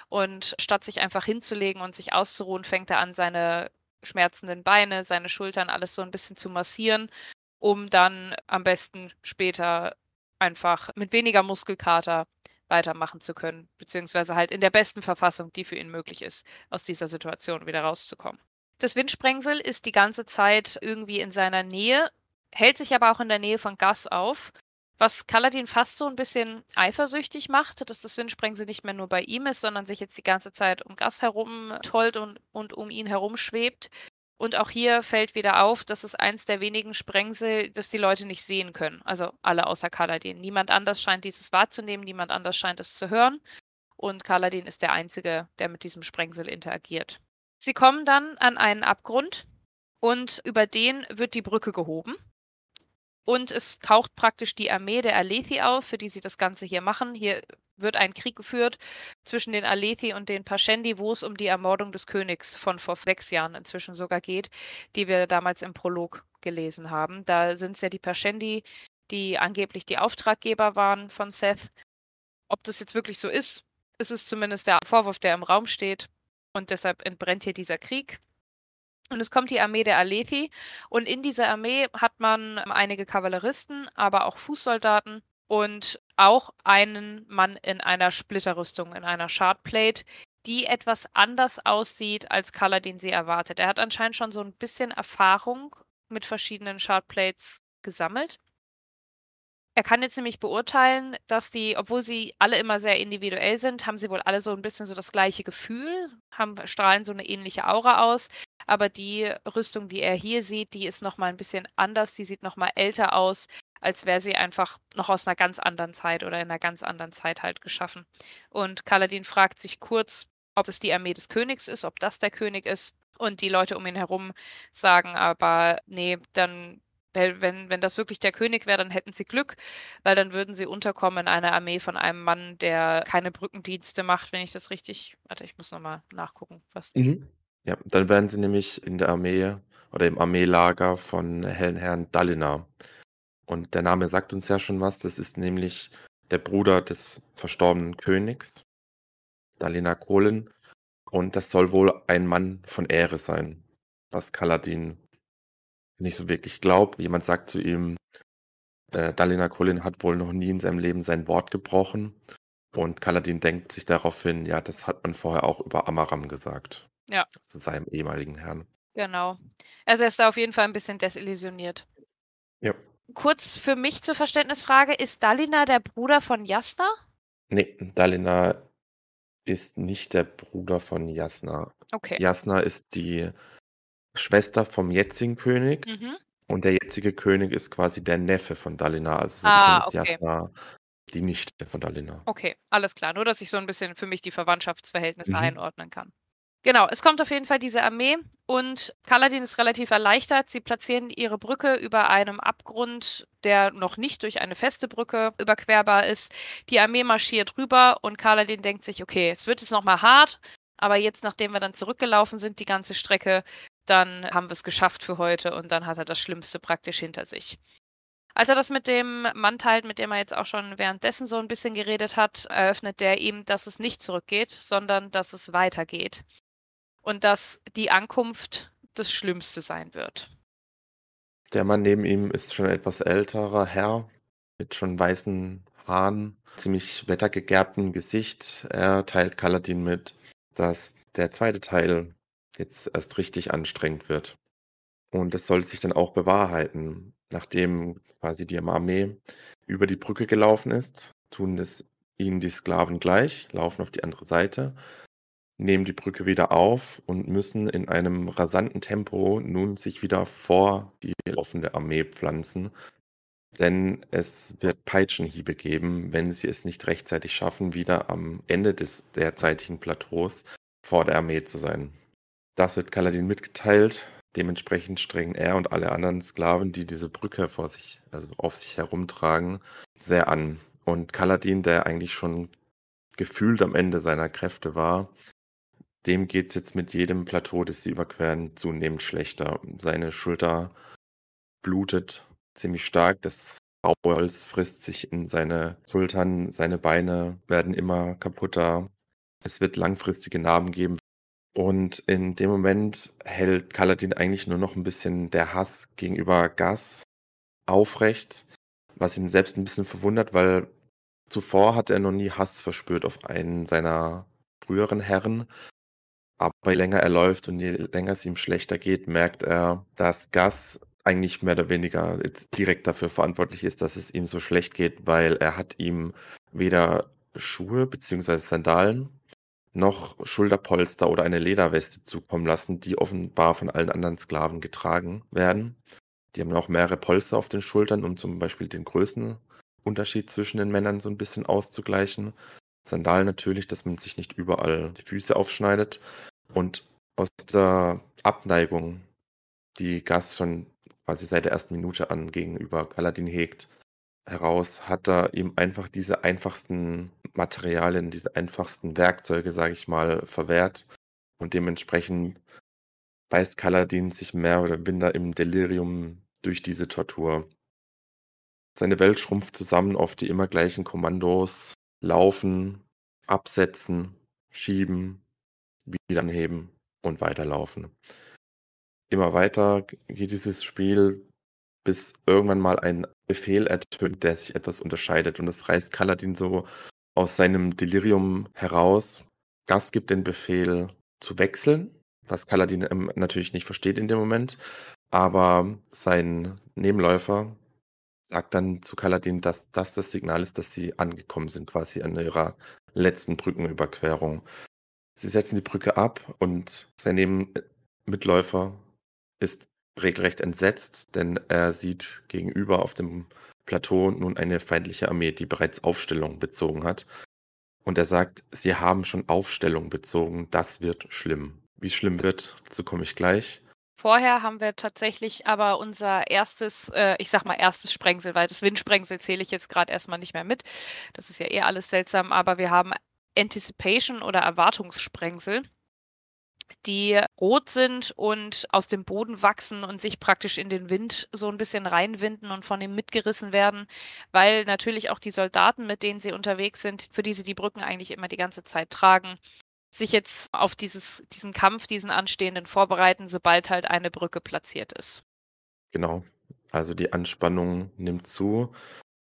Und statt sich einfach hinzulegen und sich auszuruhen, fängt er an, seine schmerzenden Beine, seine Schultern, alles so ein bisschen zu massieren, um dann am besten später einfach mit weniger Muskelkater weitermachen zu können, beziehungsweise halt in der besten Verfassung, die für ihn möglich ist, aus dieser Situation wieder rauszukommen. Das Windsprengsel ist die ganze Zeit irgendwie in seiner Nähe, hält sich aber auch in der Nähe von Gas auf, was Kaladin fast so ein bisschen eifersüchtig macht, dass das Windsprengsel nicht mehr nur bei ihm ist, sondern sich jetzt die ganze Zeit um Gas herum tollt und, und um ihn herum schwebt. Und auch hier fällt wieder auf, dass es eins der wenigen Sprengsel, das die Leute nicht sehen können. Also alle außer Kaladin. Niemand anders scheint dieses wahrzunehmen, niemand anders scheint es zu hören. Und Kaladin ist der Einzige, der mit diesem Sprengsel interagiert. Sie kommen dann an einen Abgrund und über den wird die Brücke gehoben. Und es taucht praktisch die Armee der Alethi auf, für die sie das Ganze hier machen. Hier wird ein Krieg geführt zwischen den Alethi und den Pashendi, wo es um die Ermordung des Königs von vor sechs Jahren inzwischen sogar geht, die wir damals im Prolog gelesen haben. Da sind es ja die Pashendi, die angeblich die Auftraggeber waren von Seth. Ob das jetzt wirklich so ist, ist es zumindest der Vorwurf, der im Raum steht. Und deshalb entbrennt hier dieser Krieg. Und es kommt die Armee der Alethi und in dieser Armee hat man einige Kavalleristen, aber auch Fußsoldaten und auch einen Mann in einer Splitterrüstung, in einer Shardplate, die etwas anders aussieht, als Kaladin sie erwartet. Er hat anscheinend schon so ein bisschen Erfahrung mit verschiedenen Shardplates gesammelt. Er kann jetzt nämlich beurteilen, dass die, obwohl sie alle immer sehr individuell sind, haben sie wohl alle so ein bisschen so das gleiche Gefühl, haben, strahlen so eine ähnliche Aura aus. Aber die Rüstung, die er hier sieht, die ist nochmal ein bisschen anders. Die sieht nochmal älter aus, als wäre sie einfach noch aus einer ganz anderen Zeit oder in einer ganz anderen Zeit halt geschaffen. Und Kaladin fragt sich kurz, ob es die Armee des Königs ist, ob das der König ist. Und die Leute um ihn herum sagen aber, nee, dann wenn, wenn das wirklich der König wäre, dann hätten sie Glück, weil dann würden sie unterkommen in einer Armee von einem Mann, der keine Brückendienste macht, wenn ich das richtig. Warte, ich muss nochmal nachgucken, was. Mhm. Ja, dann wären sie nämlich in der Armee oder im Armeelager von Hellen Herrn Dalinar. Und der Name sagt uns ja schon was. Das ist nämlich der Bruder des verstorbenen Königs, Dalinar Kohlen. Und das soll wohl ein Mann von Ehre sein, was Kaladin nicht so wirklich glaubt. Jemand sagt zu ihm, äh, Dalina Colin hat wohl noch nie in seinem Leben sein Wort gebrochen. Und Kaladin denkt sich daraufhin, ja, das hat man vorher auch über Amaram gesagt. Ja. Zu seinem ehemaligen Herrn. Genau. Also er ist da auf jeden Fall ein bisschen desillusioniert. Ja. Kurz für mich zur Verständnisfrage, ist Dalina der Bruder von Jasna? Nee, Dalina ist nicht der Bruder von Jasna. Okay. Jasna ist die Schwester vom jetzigen König. Mhm. Und der jetzige König ist quasi der Neffe von Dalina. Also so Ah, ist okay. Jasna die Nichte von Dalina. Okay, alles klar. Nur, dass ich so ein bisschen für mich die Verwandtschaftsverhältnisse Mhm. einordnen kann. Genau, es kommt auf jeden Fall diese Armee und Kaladin ist relativ erleichtert. Sie platzieren ihre Brücke über einem Abgrund, der noch nicht durch eine feste Brücke überquerbar ist. Die Armee marschiert rüber und Kaladin denkt sich, okay, es wird jetzt nochmal hart, aber jetzt, nachdem wir dann zurückgelaufen sind, die ganze Strecke, dann haben wir es geschafft für heute und dann hat er das Schlimmste praktisch hinter sich. Als er das mit dem Mann teilt, mit dem er jetzt auch schon währenddessen so ein bisschen geredet hat, eröffnet der ihm, dass es nicht zurückgeht, sondern dass es weitergeht. Und dass die Ankunft das Schlimmste sein wird. Der Mann neben ihm ist schon ein etwas älterer Herr mit schon weißen Haaren, ziemlich wettergegerbtem Gesicht. Er teilt Kaladin mit, dass der zweite Teil jetzt erst richtig anstrengend wird. Und es soll sich dann auch bewahrheiten. Nachdem quasi die Armee über die Brücke gelaufen ist, tun das ihnen die Sklaven gleich, laufen auf die andere Seite, nehmen die Brücke wieder auf und müssen in einem rasanten Tempo nun sich wieder vor die laufende Armee pflanzen. Denn es wird Peitschenhiebe geben, wenn sie es nicht rechtzeitig schaffen, wieder am Ende des derzeitigen Plateaus vor der Armee zu sein. Das wird Kaladin mitgeteilt. Dementsprechend strengen er und alle anderen Sklaven, die diese Brücke vor sich, also auf sich herumtragen, sehr an. Und Kaladin, der eigentlich schon gefühlt am Ende seiner Kräfte war, dem geht es jetzt mit jedem Plateau, das sie überqueren, zunehmend schlechter. Seine Schulter blutet ziemlich stark. Das Bauholz frisst sich in seine Schultern, seine Beine werden immer kaputter. Es wird langfristige Narben geben. Und in dem Moment hält Kaladin eigentlich nur noch ein bisschen der Hass gegenüber Gas aufrecht, was ihn selbst ein bisschen verwundert, weil zuvor hat er noch nie Hass verspürt auf einen seiner früheren Herren. Aber je länger er läuft und je länger es ihm schlechter geht, merkt er, dass Gas eigentlich mehr oder weniger jetzt direkt dafür verantwortlich ist, dass es ihm so schlecht geht, weil er hat ihm weder Schuhe bzw. Sandalen noch Schulterpolster oder eine Lederweste zukommen lassen, die offenbar von allen anderen Sklaven getragen werden. Die haben auch mehrere Polster auf den Schultern, um zum Beispiel den Größenunterschied zwischen den Männern so ein bisschen auszugleichen. Sandalen natürlich, dass man sich nicht überall die Füße aufschneidet. Und aus der Abneigung, die Gas schon quasi seit der ersten Minute an gegenüber Kaladin hegt, heraus hat er ihm einfach diese einfachsten Materialien, diese einfachsten Werkzeuge, sage ich mal, verwehrt. Und dementsprechend beißt Kaladin sich mehr oder minder im Delirium durch diese Tortur. Seine Welt schrumpft zusammen auf die immer gleichen Kommandos. Laufen, absetzen, schieben, wieder anheben und weiterlaufen. immer weiter geht dieses Spiel, bis irgendwann mal ein Befehl ertönt, der sich etwas unterscheidet. Und das reißt Kaladin so aus seinem Delirium heraus. Gas gibt den Befehl zu wechseln, was Kaladin ähm, natürlich nicht versteht in dem Moment. Aber sein Nebenläufer sagt dann zu Kaladin, dass das das Signal ist, dass sie angekommen sind, quasi an ihrer letzten Brückenüberquerung. Sie setzen die Brücke ab und sein Nebenmitläufer ist regelrecht entsetzt, denn er sieht gegenüber auf dem Plateau nun eine feindliche Armee, die bereits Aufstellung bezogen hat. Und er sagt, sie haben schon Aufstellung bezogen, das wird schlimm. Wie schlimm wird, dazu komme ich gleich. Vorher haben wir tatsächlich aber unser erstes, äh, ich sag mal erstes Sprengsel, weil das Windsprengsel zähle ich jetzt gerade erstmal nicht mehr mit. Das ist ja eh alles seltsam, aber wir haben Anticipation oder Erwartungssprengsel, die rot sind und aus dem Boden wachsen und sich praktisch in den Wind so ein bisschen reinwinden und von ihm mitgerissen werden, weil natürlich auch die Soldaten, mit denen sie unterwegs sind, für die sie die Brücken eigentlich immer die ganze Zeit tragen, sich jetzt auf dieses, diesen Kampf, diesen anstehenden vorbereiten, sobald halt eine Brücke platziert ist. Genau. Also die Anspannung nimmt zu.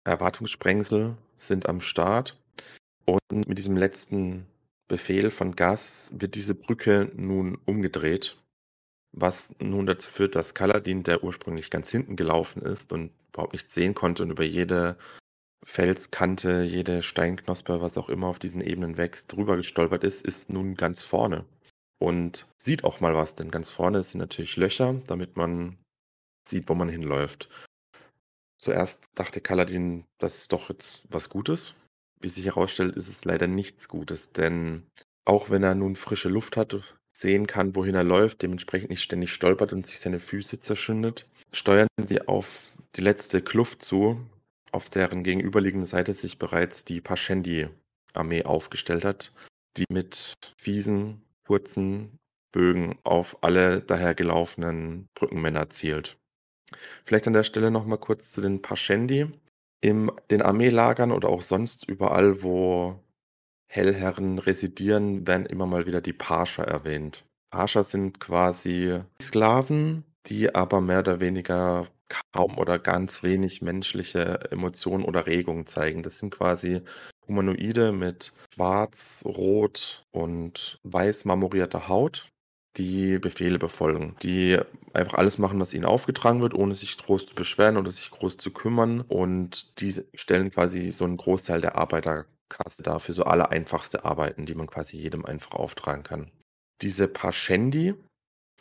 Erwartungssprengsel sind am Start. Und mit diesem letzten Befehl von Gas wird diese Brücke nun umgedreht, was nun dazu führt, dass Kaladin, der ursprünglich ganz hinten gelaufen ist und überhaupt nicht sehen konnte und über jede Felskante, jede Steinknospe, was auch immer auf diesen Ebenen wächst, drüber gestolpert ist, ist nun ganz vorne und sieht auch mal was, denn ganz vorne sind natürlich Löcher, damit man sieht, wo man hinläuft. Zuerst dachte Kaladin, das ist doch jetzt was Gutes. Wie sich herausstellt, ist es leider nichts Gutes, denn auch wenn er nun frische Luft hat, sehen kann, wohin er läuft, dementsprechend nicht ständig stolpert und sich seine Füße zerschündet, steuern sie auf die letzte Kluft zu, auf deren gegenüberliegende Seite sich bereits die Pashendi-Armee aufgestellt hat, die mit fiesen, kurzen Bögen auf alle dahergelaufenen Brückenmänner zielt. Vielleicht an der Stelle noch mal kurz zu den Pashendi. In den Armeelagern oder auch sonst überall, wo Hellherren residieren, werden immer mal wieder die Pascha erwähnt. Pascha sind quasi Sklaven, die aber mehr oder weniger kaum oder ganz wenig menschliche Emotionen oder Regungen zeigen. Das sind quasi Humanoide mit schwarz, rot und weiß marmorierter Haut, die Befehle befolgen, die einfach alles machen, was ihnen aufgetragen wird, ohne sich groß zu beschweren oder sich groß zu kümmern. Und die stellen quasi so einen Großteil der Arbeiterkasse dar für so alle einfachste Arbeiten, die man quasi jedem einfach auftragen kann. Diese Pashendi,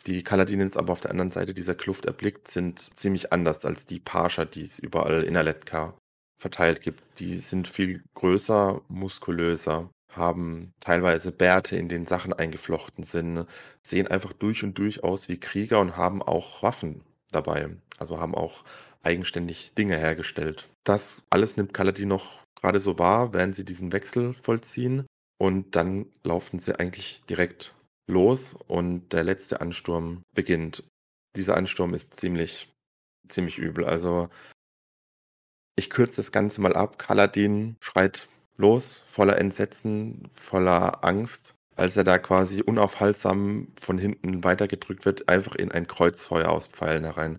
die Kaladinins aber auf der anderen Seite dieser Kluft erblickt, sind ziemlich anders als die Pascha, die es überall in Aletka verteilt gibt. Die sind viel größer, muskulöser, haben teilweise Bärte, in denen Sachen eingeflochten sind, sehen einfach durch und durch aus wie Krieger und haben auch Waffen dabei. Also haben auch eigenständig Dinge hergestellt. Das alles nimmt Kaladin noch gerade so wahr, während sie diesen Wechsel vollziehen. Und dann laufen sie eigentlich direkt los und der letzte Ansturm beginnt. Dieser Ansturm ist ziemlich, ziemlich übel. Also ich kürze das Ganze mal ab. Kaladin schreit los, voller Entsetzen, voller Angst, als er da quasi unaufhaltsam von hinten weitergedrückt wird, einfach in ein Kreuzfeuer aus Pfeilen herein.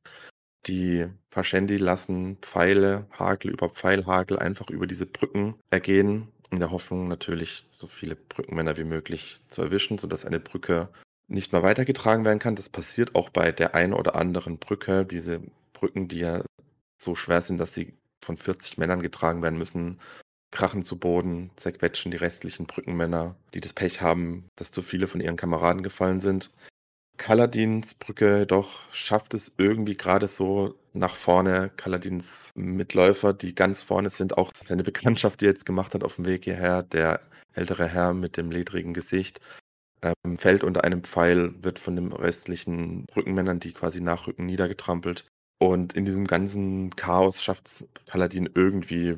Die Pashendi lassen Pfeile, Hagel über Pfeilhagel einfach über diese Brücken ergehen in der Hoffnung natürlich, so viele Brückenmänner wie möglich zu erwischen, sodass eine Brücke nicht mehr weitergetragen werden kann. Das passiert auch bei der einen oder anderen Brücke. Diese Brücken, die ja so schwer sind, dass sie von 40 Männern getragen werden müssen, krachen zu Boden, zerquetschen die restlichen Brückenmänner, die das Pech haben, dass zu viele von ihren Kameraden gefallen sind. Kaladins Brücke doch schafft es irgendwie gerade so nach vorne. Kaladins Mitläufer, die ganz vorne sind, auch seine Bekanntschaft, die er jetzt gemacht hat auf dem Weg hierher, der ältere Herr mit dem ledrigen Gesicht, ähm, fällt unter einem Pfeil, wird von den restlichen Brückenmännern, die quasi nachrücken, niedergetrampelt. Und in diesem ganzen Chaos schafft es Kaladin irgendwie,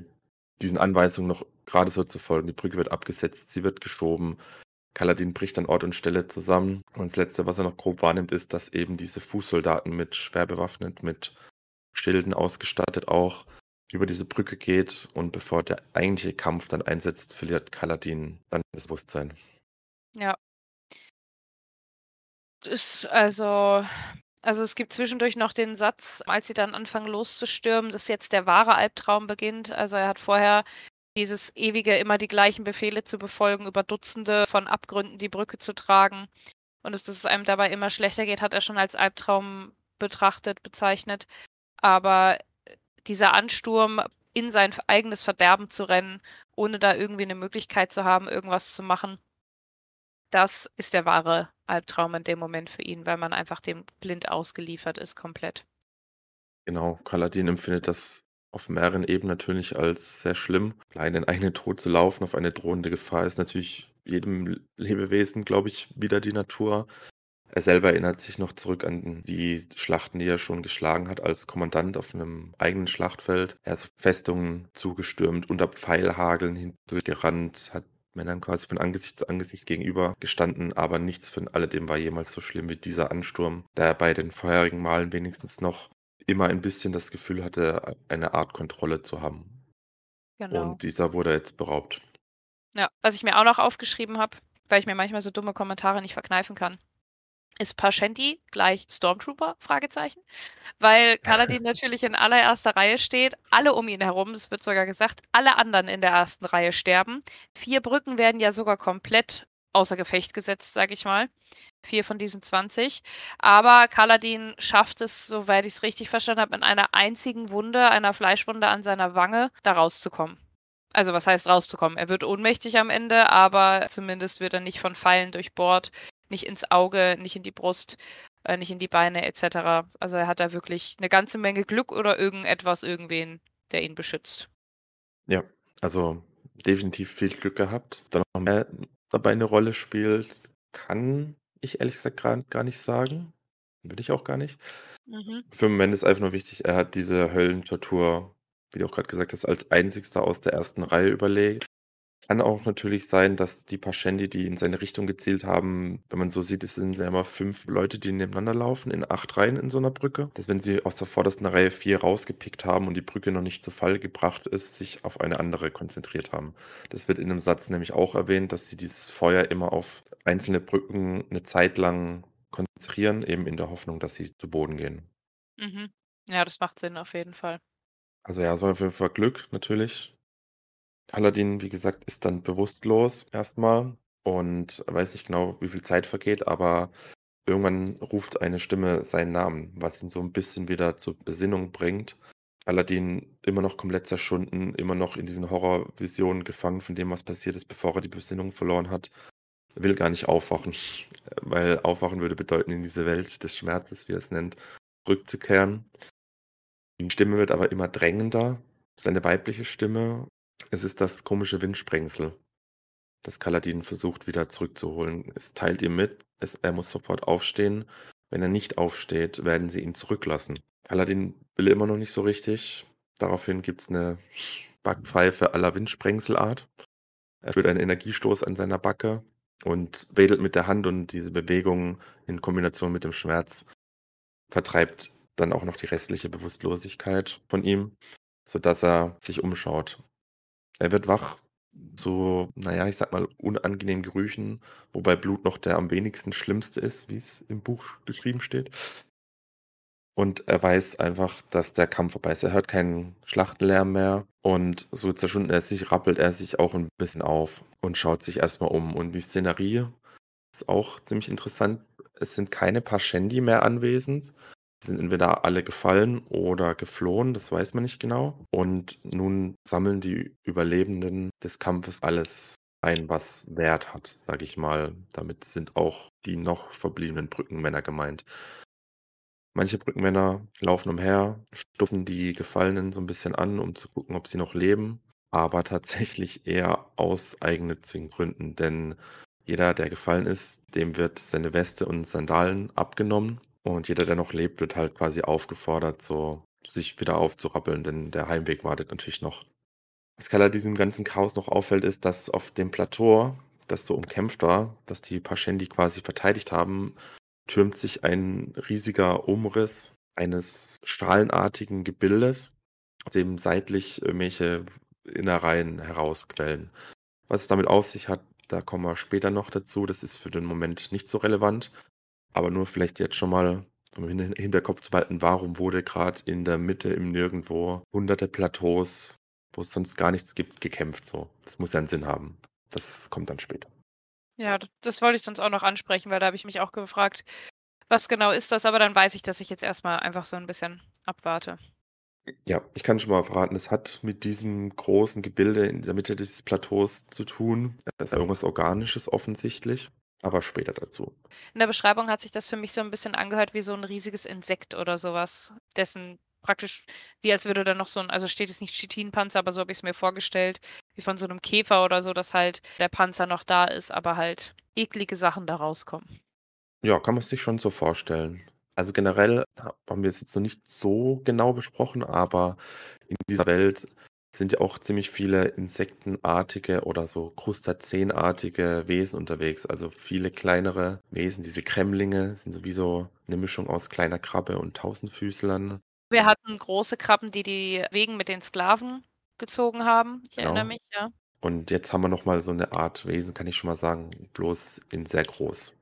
diesen Anweisungen noch gerade so zu folgen. Die Brücke wird abgesetzt, sie wird geschoben. Kaladin bricht an Ort und Stelle zusammen. Und das Letzte, was er noch grob wahrnimmt, ist, dass eben diese Fußsoldaten mit schwer bewaffnet, mit Schilden ausgestattet auch über diese Brücke geht. Und bevor der eigentliche Kampf dann einsetzt, verliert Kaladin dann das Bewusstsein. Ja. Das, also, Also, es gibt zwischendurch noch den Satz, als sie dann anfangen loszustürmen, dass jetzt der wahre Albtraum beginnt. Also, er hat vorher dieses ewige, immer die gleichen Befehle zu befolgen, über Dutzende von Abgründen die Brücke zu tragen und dass es einem dabei immer schlechter geht, hat er schon als Albtraum betrachtet, bezeichnet. Aber äh, dieser Ansturm, in sein eigenes Verderben zu rennen, ohne da irgendwie eine Möglichkeit zu haben, irgendwas zu machen, das ist der wahre Albtraum in dem Moment für ihn, weil man einfach dem blind ausgeliefert ist komplett. Genau, Kaladin empfindet das auf mehreren Ebenen natürlich als sehr schlimm. Allein den eigenen Tod zu laufen auf eine drohende Gefahr ist natürlich jedem Lebewesen, glaube ich, wieder die Natur. Er selber erinnert sich noch zurück an die Schlachten, die er schon geschlagen hat als Kommandant auf einem eigenen Schlachtfeld. Er ist Festungen zugestürmt, unter Pfeilhageln hindurchgerannt, hat Männern quasi von Angesicht zu Angesicht gegenüber gestanden, aber nichts von alledem war jemals so schlimm wie dieser Ansturm, da er bei den vorherigen Malen wenigstens noch immer ein bisschen das Gefühl hatte, eine Art Kontrolle zu haben. Genau. Und dieser wurde jetzt beraubt. Ja, was ich mir auch noch aufgeschrieben habe, weil ich mir manchmal so dumme Kommentare nicht verkneifen kann. Ist Paschenti gleich Stormtrooper? Fragezeichen. Weil Kaladin natürlich in allererster Reihe steht, alle um ihn herum, es wird sogar gesagt, alle anderen in der ersten Reihe sterben. Vier Brücken werden ja sogar komplett außer Gefecht gesetzt, sag ich mal. Vier von diesen 20. Aber Kaladin schafft es, soweit ich es richtig verstanden habe, in einer einzigen Wunde, einer Fleischwunde an seiner Wange, da rauszukommen. Also was heißt rauszukommen? Er wird ohnmächtig am Ende, aber zumindest wird er nicht von Pfeilen durchbohrt, nicht ins Auge, nicht in die Brust, äh, nicht in die Beine etc. Also er hat da wirklich eine ganze Menge Glück oder irgendetwas, irgendwen, der ihn beschützt. Ja, also definitiv viel Glück gehabt. Dann noch mehr dabei eine Rolle spielt, kann ich ehrlich gesagt gar, gar nicht sagen. Will ich auch gar nicht. Mhm. Für den Moment ist einfach nur wichtig, er hat diese Höllentortur, wie du auch gerade gesagt hast, als einzigster aus der ersten Reihe überlegt. Kann auch natürlich sein, dass die Paschendi, die in seine Richtung gezielt haben, wenn man so sieht, es sind ja immer fünf Leute, die nebeneinander laufen, in acht Reihen in so einer Brücke. Dass wenn sie aus der vordersten Reihe vier rausgepickt haben und die Brücke noch nicht zu Fall gebracht ist, sich auf eine andere konzentriert haben. Das wird in einem Satz nämlich auch erwähnt, dass sie dieses Feuer immer auf einzelne Brücken eine Zeit lang konzentrieren, eben in der Hoffnung, dass sie zu Boden gehen. Mhm. Ja, das macht Sinn auf jeden Fall. Also ja, es war auf jeden Fall Glück natürlich. Paladin, wie gesagt, ist dann bewusstlos erstmal und weiß nicht genau, wie viel Zeit vergeht, aber irgendwann ruft eine Stimme seinen Namen, was ihn so ein bisschen wieder zur Besinnung bringt. Aladdin immer noch komplett zerschunden, immer noch in diesen Horrorvisionen gefangen von dem, was passiert ist, bevor er die Besinnung verloren hat. Will gar nicht aufwachen, weil aufwachen würde bedeuten, in diese Welt des Schmerzes, wie er es nennt, zurückzukehren. Die Stimme wird aber immer drängender, seine weibliche Stimme. Es ist das komische Windsprengsel, das Kaladin versucht wieder zurückzuholen. Es teilt ihm mit, es, er muss sofort aufstehen. Wenn er nicht aufsteht, werden sie ihn zurücklassen. Kaladin will immer noch nicht so richtig. Daraufhin gibt es eine Backpfeife aller Windsprengselart. Er spürt einen Energiestoß an seiner Backe und wedelt mit der Hand und diese Bewegung in Kombination mit dem Schmerz vertreibt dann auch noch die restliche Bewusstlosigkeit von ihm, sodass er sich umschaut. Er wird wach zu, naja, ich sag mal, unangenehmen Gerüchen, wobei Blut noch der am wenigsten schlimmste ist, wie es im Buch geschrieben steht. Und er weiß einfach, dass der Kampf vorbei ist. Er hört keinen Schlachtenlärm mehr. Und so zerschunden er sich, rappelt er sich auch ein bisschen auf und schaut sich erstmal um. Und die Szenerie ist auch ziemlich interessant. Es sind keine paar Shandy mehr anwesend, sind entweder alle gefallen oder geflohen, das weiß man nicht genau. Und nun sammeln die Überlebenden des Kampfes alles ein, was Wert hat, sage ich mal. Damit sind auch die noch verbliebenen Brückenmänner gemeint. Manche Brückenmänner laufen umher, stoßen die Gefallenen so ein bisschen an, um zu gucken, ob sie noch leben, aber tatsächlich eher aus eigennützigen Gründen, denn jeder, der gefallen ist, dem wird seine Weste und Sandalen abgenommen und jeder, der noch lebt, wird halt quasi aufgefordert, so sich wieder aufzurappeln, denn der Heimweg wartet natürlich noch. Was Keller diesem ganzen Chaos noch auffällt, ist, dass auf dem Plateau, das so umkämpft war, dass die Paschendi quasi verteidigt haben, türmt sich ein riesiger Umriss eines strahlenartigen Gebildes, dem seitlich irgendwelche Innereien herausquellen. Was es damit auf sich hat, da kommen wir später noch dazu. Das ist für den Moment nicht so relevant. Aber nur vielleicht jetzt schon mal, um im Hin Hinterkopf zu behalten, warum wurde gerade in der Mitte im Nirgendwo hunderte Plateaus, wo es sonst gar nichts gibt, gekämpft so. Das muss ja einen Sinn haben. Das kommt dann später. Ja, das wollte ich sonst auch noch ansprechen, weil da habe ich mich auch gefragt, was genau ist das, aber dann weiß ich, dass ich jetzt erstmal einfach so ein bisschen abwarte. Ja, ich kann schon mal verraten, es hat mit diesem großen Gebilde in der Mitte dieses Plateaus zu tun. Das ist irgendwas Organisches offensichtlich, aber später dazu. In der Beschreibung hat sich das für mich so ein bisschen angehört wie so ein riesiges Insekt oder sowas, dessen praktisch wie als würde da noch so ein also steht jetzt nicht Chitinpanzer, aber so habe ich es mir vorgestellt, wie von so einem Käfer oder so, dass halt der Panzer noch da ist, aber halt eklige Sachen da rauskommen. Ja, kann man sich schon so vorstellen. Also generell haben wir es jetzt noch nicht so genau besprochen, aber in dieser Welt sind ja auch ziemlich viele insektenartige oder so Krustazenartige Wesen unterwegs. Also viele kleinere Wesen. Diese Kremlinge sind sowieso eine Mischung aus kleiner Krabbe und Tausendfüßlern. Wir hatten große Krabben, die die Wegen mit den Sklaven gezogen haben. Ich erinnere Genau. mich, ja. Und jetzt haben wir noch mal so eine Art Wesen, kann ich schon mal sagen, bloß in sehr groß.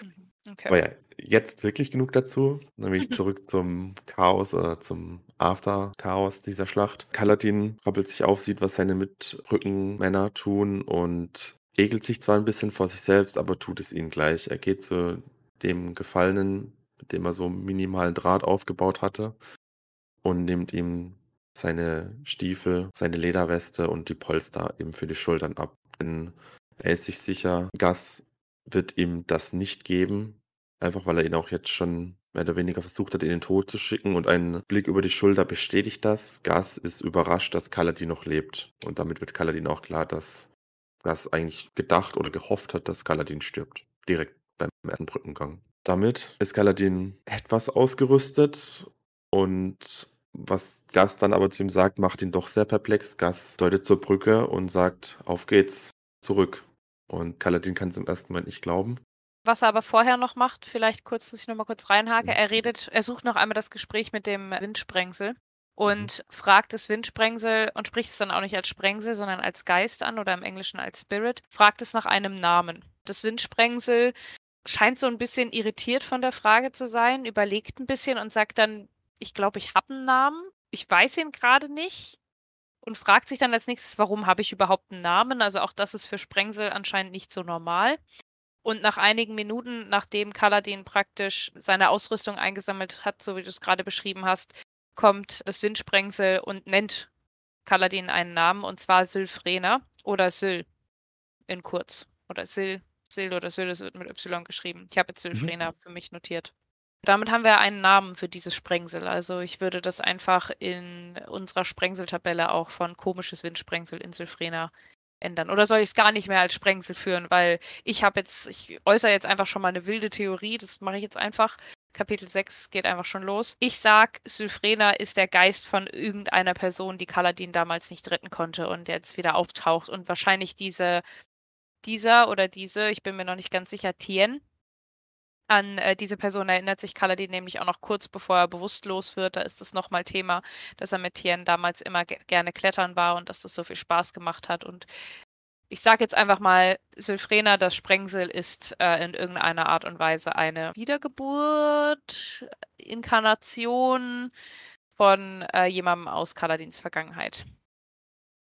Mhm. Aber Okay. ja, jetzt wirklich genug dazu. Nämlich Mhm. zurück zum Chaos oder zum After-Chaos dieser Schlacht. Kaladin rappelt sich auf, sieht, was seine Mitrückenmänner tun und ekelt sich zwar ein bisschen vor sich selbst, aber tut es ihnen gleich. Er geht zu dem Gefallenen, mit dem er so minimalen Draht aufgebaut hatte, und nimmt ihm seine Stiefel, seine Lederweste und die Polster eben für die Schultern ab. Denn er ist sich sicher, Gas wird ihm das nicht geben, einfach weil er ihn auch jetzt schon mehr oder weniger versucht hat, in den Tod zu schicken und ein Blick über die Schulter bestätigt das. Gas ist überrascht, dass Kaladin noch lebt und damit wird Kaladin auch klar, dass Gas eigentlich gedacht oder gehofft hat, dass Kaladin stirbt, direkt beim ersten Brückengang. Damit ist Kaladin etwas ausgerüstet und was Gas dann aber zu ihm sagt, macht ihn doch sehr perplex. Gas deutet zur Brücke und sagt: „Auf geht's, zurück.“ Und Kaladin kann's im ersten Moment nicht glauben. Was er aber vorher noch macht, vielleicht kurz, dass ich noch mal kurz reinhake. Mhm. Er redet er sucht noch einmal das Gespräch mit dem Windsprengsel Mhm. und fragt das Windsprengsel und spricht es dann auch nicht als Sprengsel, sondern als Geist an oder im Englischen als Spirit, fragt es nach einem Namen. Das Windsprengsel scheint so ein bisschen irritiert von der Frage zu sein, überlegt ein bisschen und sagt dann: „Ich glaube, ich habe einen Namen. Ich weiß ihn gerade nicht.“ Und fragt sich dann als Nächstes: „Warum habe ich überhaupt einen Namen?“ Also, auch das ist für Sprengsel anscheinend nicht so normal. Und nach einigen Minuten, nachdem Kaladin praktisch seine Ausrüstung eingesammelt hat, so wie du es gerade beschrieben hast, kommt das Windsprengsel und nennt Kaladin einen Namen, und zwar Sylphrena oder Syl in kurz. Oder Sil, Sil oder Syl, es wird mit Y geschrieben. Ich habe jetzt Mhm. Sylphrena für mich notiert. Damit haben wir einen Namen für dieses Sprengsel. Also ich würde das einfach in unserer Sprengseltabelle auch von komisches Windsprengsel in Sylphrena ändern. Oder soll ich es gar nicht mehr als Sprengsel führen? Weil ich habe jetzt, ich äußere jetzt einfach schon mal eine wilde Theorie, das mache ich jetzt einfach. Kapitel 6 geht einfach schon los. Ich sag, Sylphrena ist der Geist von irgendeiner Person, die Kaladin damals nicht retten konnte und jetzt wieder auftaucht. Und wahrscheinlich diese, dieser oder diese, ich bin mir noch nicht ganz sicher, Tien. An äh, diese Person erinnert sich Kaladin nämlich auch noch kurz bevor er bewusstlos wird. Da ist es nochmal Thema, dass er mit Tien damals immer ge gerne klettern war und dass das so viel Spaß gemacht hat. Und ich sage jetzt einfach mal, Sylphrena, das Sprengsel, ist äh, in irgendeiner Art und Weise eine Wiedergeburt, Inkarnation von äh, jemandem aus Kaladins Vergangenheit.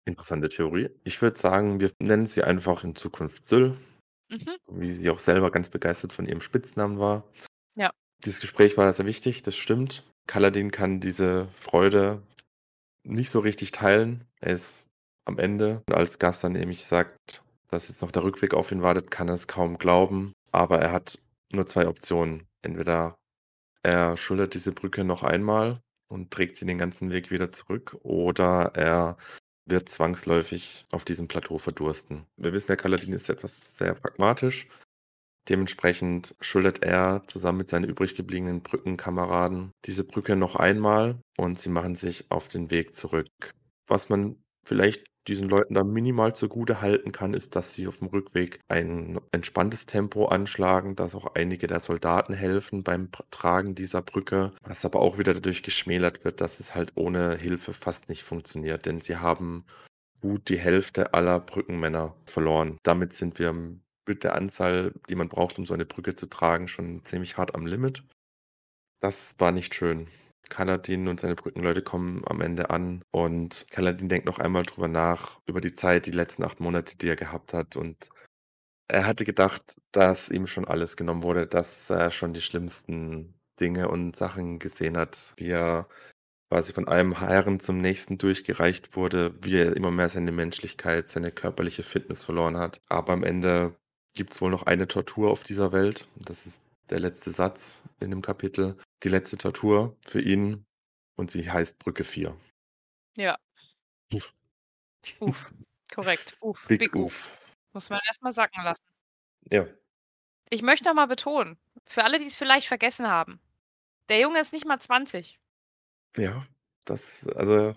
Interessante Theorie. Ich würde sagen, wir nennen sie einfach in Zukunft Syl, Mhm. wie sie auch selber ganz begeistert von ihrem Spitznamen war. Ja. Dieses Gespräch war sehr wichtig, das stimmt. Kaladin kann diese Freude nicht so richtig teilen. Er ist am Ende, als Gas dann nämlich sagt, dass jetzt noch der Rückweg auf ihn wartet, kann er es kaum glauben. Aber er hat nur zwei Optionen. Entweder er schultert diese Brücke noch einmal und trägt sie den ganzen Weg wieder zurück, oder er wird zwangsläufig auf diesem Plateau verdursten. Wir wissen, der Kaladin ist etwas sehr pragmatisch. Dementsprechend schultert er zusammen mit seinen übrig gebliebenen Brückenkameraden diese Brücke noch einmal und sie machen sich auf den Weg zurück. Was man vielleicht diesen Leuten da minimal zugute halten kann, ist, dass sie auf dem Rückweg ein entspanntes Tempo anschlagen, dass auch einige der Soldaten helfen beim Tragen dieser Brücke, was aber auch wieder dadurch geschmälert wird, dass es halt ohne Hilfe fast nicht funktioniert, denn sie haben gut die Hälfte aller Brückenmänner verloren. Damit sind wir mit der Anzahl, die man braucht, um so eine Brücke zu tragen, schon ziemlich hart am Limit. Das war nicht schön. Kaladin und seine Brückenleute kommen am Ende an und Kaladin denkt noch einmal drüber nach, über die Zeit, die letzten 8 Monate, die er gehabt hat und er hatte gedacht, dass ihm schon alles genommen wurde, dass er schon die schlimmsten Dinge und Sachen gesehen hat, wie er quasi von einem Herren zum nächsten durchgereicht wurde, wie er immer mehr seine Menschlichkeit, seine körperliche Fitness verloren hat. Aber am Ende gibt's wohl noch eine Tortur auf dieser Welt. Das ist der letzte Satz in dem Kapitel. Die letzte Tortur für ihn und sie heißt Brücke 4. Ja. Uff. Uff. Korrekt. Uff. Big, Big Uff. Muss man erst mal sacken lassen. Ja. Ich möchte noch mal betonen, für alle, die es vielleicht vergessen haben, der Junge ist nicht mal 20. Ja, das also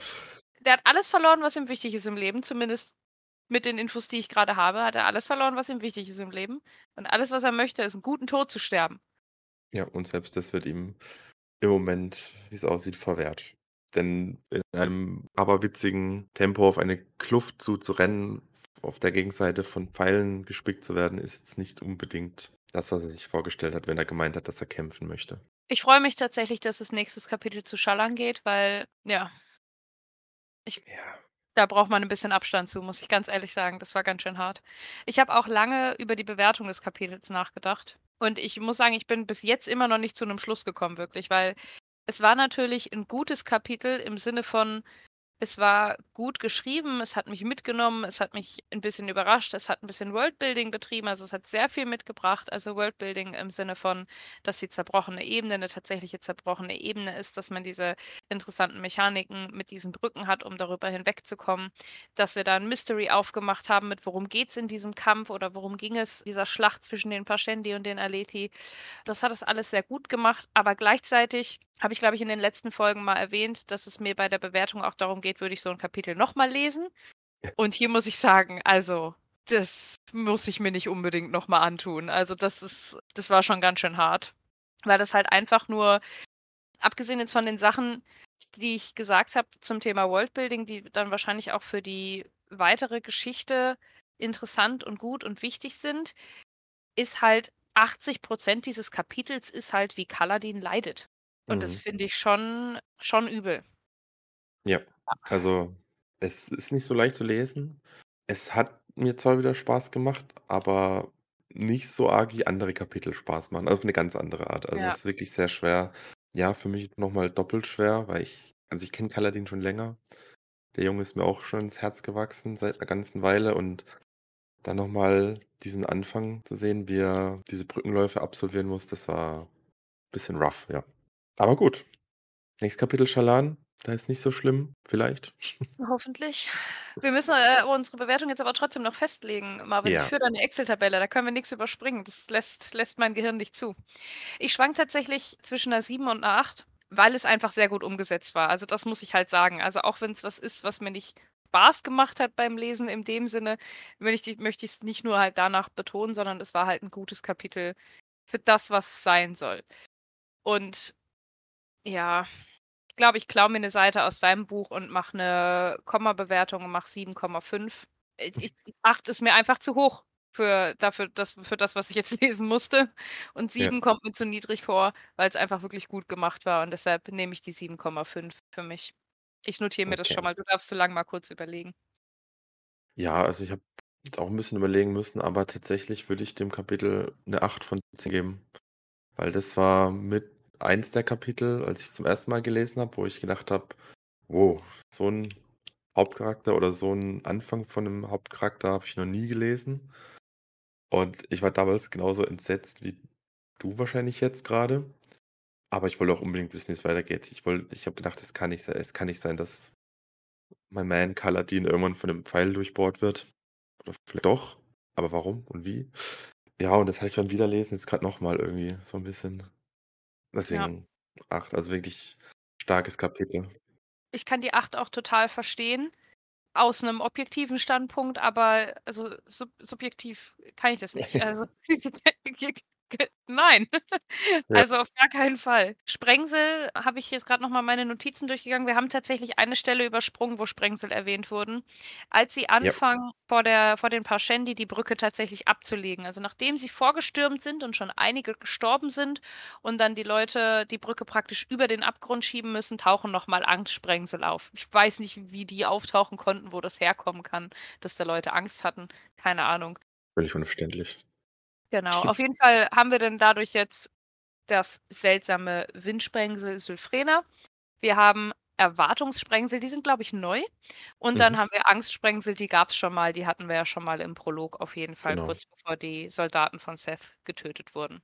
Der hat alles verloren, was ihm wichtig ist im Leben, zumindest mit den Infos, die ich gerade habe, hat er alles verloren, was ihm wichtig ist im Leben. Und alles, was er möchte, ist 'n guten Tod zu sterben. Ja, und selbst das wird ihm im Moment, wie's aussieht, verwehrt. Denn in einem aberwitzigen Tempo auf eine Kluft zuzurennen, auf der Gegenseite von Pfeilen gespickt zu werden, ist jetzt nicht unbedingt das, was er sich vorgestellt hat, wenn er gemeint hat, dass er kämpfen möchte. Ich freue mich tatsächlich, dass das nächstes Kapitel zu Shallan geht, weil ja ich Ja. Da braucht man 'n bisschen Abstand zu, muss ich ganz ehrlich sagen. Das war ganz schön hart. Ich habe auch lange über die Bewertung des Kapitels nachgedacht. Und ich muss sagen, ich bin bis jetzt immer noch nicht zu 'nem Schluss gekommen wirklich, weil es war natürlich 'n gutes Kapitel im Sinne von, es war gut geschrieben, es hat mich mitgenommen, es hat mich 'n bisschen überrascht, es hat 'n bisschen Worldbuilding betrieben, also, es hat sehr viel mitgebracht. Also, Worldbuilding im Sinne von, dass die zerbrochene Ebene 'ne tatsächliche zerbrochene Ebene ist, dass man diese interessanten Mechaniken mit diesen Brücken hat, um darüber hinwegzukommen. Dass wir da 'n Mystery aufgemacht haben mit worum geht's in diesem Kampf oder worum ging es dieser Schlacht zwischen den Paschendi und den Alethi. Das hat es alles sehr gut gemacht, aber gleichzeitig habe ich, glaube ich, in den letzten Folgen mal erwähnt, dass es mir bei der Bewertung auch darum geht, würde ich so 'n Kapitel noch mal lesen? Und hier muss ich sagen, also, das muss ich mir nicht unbedingt noch mal antun. Also, das ist das war schon ganz schön hart, weil das halt einfach nur abgesehen jetzt von den Sachen, die ich gesagt habe zum Thema Worldbuilding, die dann wahrscheinlich auch für die weitere Geschichte interessant und gut und wichtig sind, ist halt 80 % dieses Kapitels ist halt, wie Kaladin leidet. Und das Mhm. finde ich schon schon übel. Ja, also, es ist nicht so leicht zu lesen. Es hat mir zwar wieder Spaß gemacht, aber nicht so arg wie andere Kapitel Spaß machen, auf 'ne ganz andere Art. Also, Ja. es ist wirklich sehr schwer. Ja, für mich jetzt noch mal doppelt schwer, weil ich also, ich kenne Kaladin schon länger. Der Junge ist mir auch schon ins Herz gewachsen seit 'ner ganzen Weile und dann noch mal diesen Anfang zu sehen, wie er diese Brückenläufe absolvieren muss, das war bisschen rough, ja. Aber gut. Nächstes Kapitel Shallan, da ist nicht so schlimm, vielleicht. Hoffentlich. Wir müssen, äh, unsere Bewertung jetzt aber trotzdem noch festlegen, Marvin. Ich Ja. führe da 'ne Excel-Tabelle, da können wir nix überspringen. Das lässt lässt mein Gehirn nicht zu. Ich schwanke tatsächlich zwischen 'ner 7 und 'ner 8, weil es einfach sehr gut umgesetzt war. Also, das muss ich halt sagen. Also, auch wenn's was ist, was mir nicht Spaß gemacht hat beim Lesen in dem Sinne, will ich die möchte ich's nicht nur halt danach betonen, sondern es war halt 'n gutes Kapitel für das, was es sein soll. Und ja, ich glaube, ich klaue mir 'ne Seite aus deinem Buch und mache 'ne Kommabewertung und mache 7,5. Äh, ich 8 ist mir einfach zu hoch für dafür das für das, was ich jetzt lesen musste. Und Ja. 7 kommt mir zu niedrig vor, weil's einfach wirklich gut gemacht war und deshalb nehme ich die 7,5 für mich. Ich notiere mir das schon Okay. mal. Du darfst so lang mal kurz überlegen. Ja, also, ich habe jetzt auch 'n bisschen überlegen müssen, aber tatsächlich würde ich dem Kapitel 'ne 8 von 10 geben, weil das war mit eins der Kapitel, als ich's zum 1. Mal gelesen habe, wo ich gedacht habe: „Wow, so 'n Hauptcharakter oder so 'n Anfang von 'nem Hauptcharakter habe ich noch nie gelesen.“ Und ich war damals genauso entsetzt wie du wahrscheinlich jetzt grade. Aber ich wollte auch unbedingt wissen, wie's weitergeht. Ich ich habe gedacht, es kann nicht sei es kann nicht sein, dass mein Man Kaladin irgendwann von 'nem Pfeil durchbohrt wird. Oder vielleicht doch, aber warum und wie? Ja, und das hatte ich beim Wiederlesen jetzt grad noch mal irgendwie so 'n bisschen. Ja. Deswegen 8, also, wirklich starkes Kapitel. Ich kann die 8 auch total verstehen aus 'nem objektiven Standpunkt, aber also, sub subjektiv kann ich das nicht. Also nein, Ja. also auf gar keinen Fall. Sprengsel habe ich jetzt grad noch mal meine Notizen durchgegangen. Wir haben tatsächlich eine Stelle übersprungen, wo Sprengsel erwähnt wurden. Als sie Ja. anfangen, vor der vor den Parshendi die Brücke tatsächlich abzulegen. Also, nachdem sie vorgestürmt sind und schon einige gestorben sind und dann die Leute die Brücke praktisch über den Abgrund schieben müssen, tauchen noch mal Angstsprengsel auf. Ich weiß nicht, wie die auftauchen konnten, wo das herkommen kann, dass da Leute Angst hatten. Keine Ahnung. Völlig unverständlich. Genau. Auf jeden Fall haben wir dann dadurch jetzt das seltsame Windsprengsel Sylphrena. Wir haben Erwartungssprengsel, die sind, glaube ich, neu. Und dann Mhm. haben wir Angstsprengsel, die gab's schon mal, die hatten wir ja schon mal im Prolog auf jeden Fall, Genau. kurz bevor die Soldaten von Seth getötet wurden.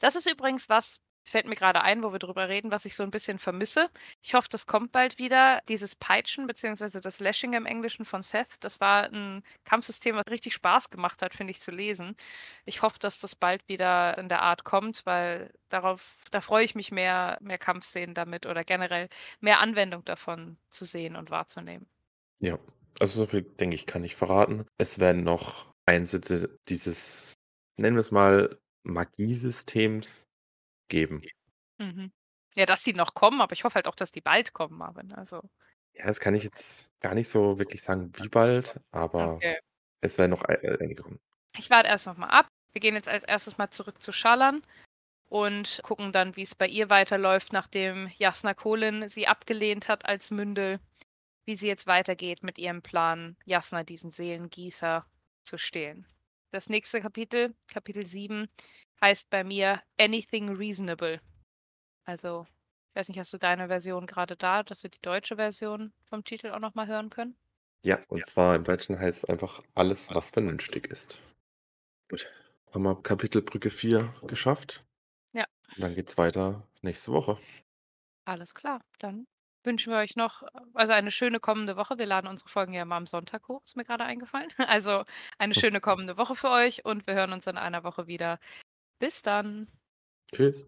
Das ist übrigens was fällt mir grade ein, wo wir drüber reden, was ich so 'n bisschen vermisse. Ich hoffe, das kommt bald wieder. Dieses Peitschen beziehungsweise das Lashing im Englischen von Seth, das war 'n Kampfsystem, was richtig Spaß gemacht hat, finde ich, zu lesen. Ich hoffe, dass das bald wieder in der Art kommt, weil darauf da freue ich mich mehr mehr Kampfszenen damit oder generell mehr Anwendung davon zu sehen und wahrzunehmen. Ja, also so viel, denke ich, kann ich verraten. Es werden noch Einsätze dieses, nennen wir's mal, Magiesystems geben. Mhm. Ja, dass die noch kommen, aber ich hoffe halt auch, dass die bald kommen, Marvin, also Ja, das kann ich jetzt gar nicht so wirklich sagen, wie bald, aber Okay. es werden noch äh, einige kommen. Ich warte erst noch mal ab. Wir gehen jetzt als Erstes mal zurück zu Shallan und gucken dann, wie's bei ihr weiterläuft, nachdem Jasna Kholin sie abgelehnt hat als Mündel, wie sie jetzt weitergeht mit ihrem Plan, Jasna, diesen Seelengießer, zu stehlen. Das nächste Kapitel, Kapitel 7, heißt bei mir „Anything Reasonable“. Also, ich weiß nicht, hast du deine Version grade da, dass wir die deutsche Version vom Titel auch noch mal hören können? Ja, und zwar im Deutschen heißt's einfach „Alles, was vernünftig ist“. Gut, haben wir Kapitel Brücke 4 geschafft. Ja. Und dann geht's weiter nächste Woche. Alles klar, dann wünschen wir euch noch, also, eine schöne kommende Woche. Wir laden unsere Folgen ja immer am Sonntag hoch, ist mir grade eingefallen. Also, eine schöne kommende Woche für euch und wir hören uns in einer Woche wieder. Bis dann. Tschüss.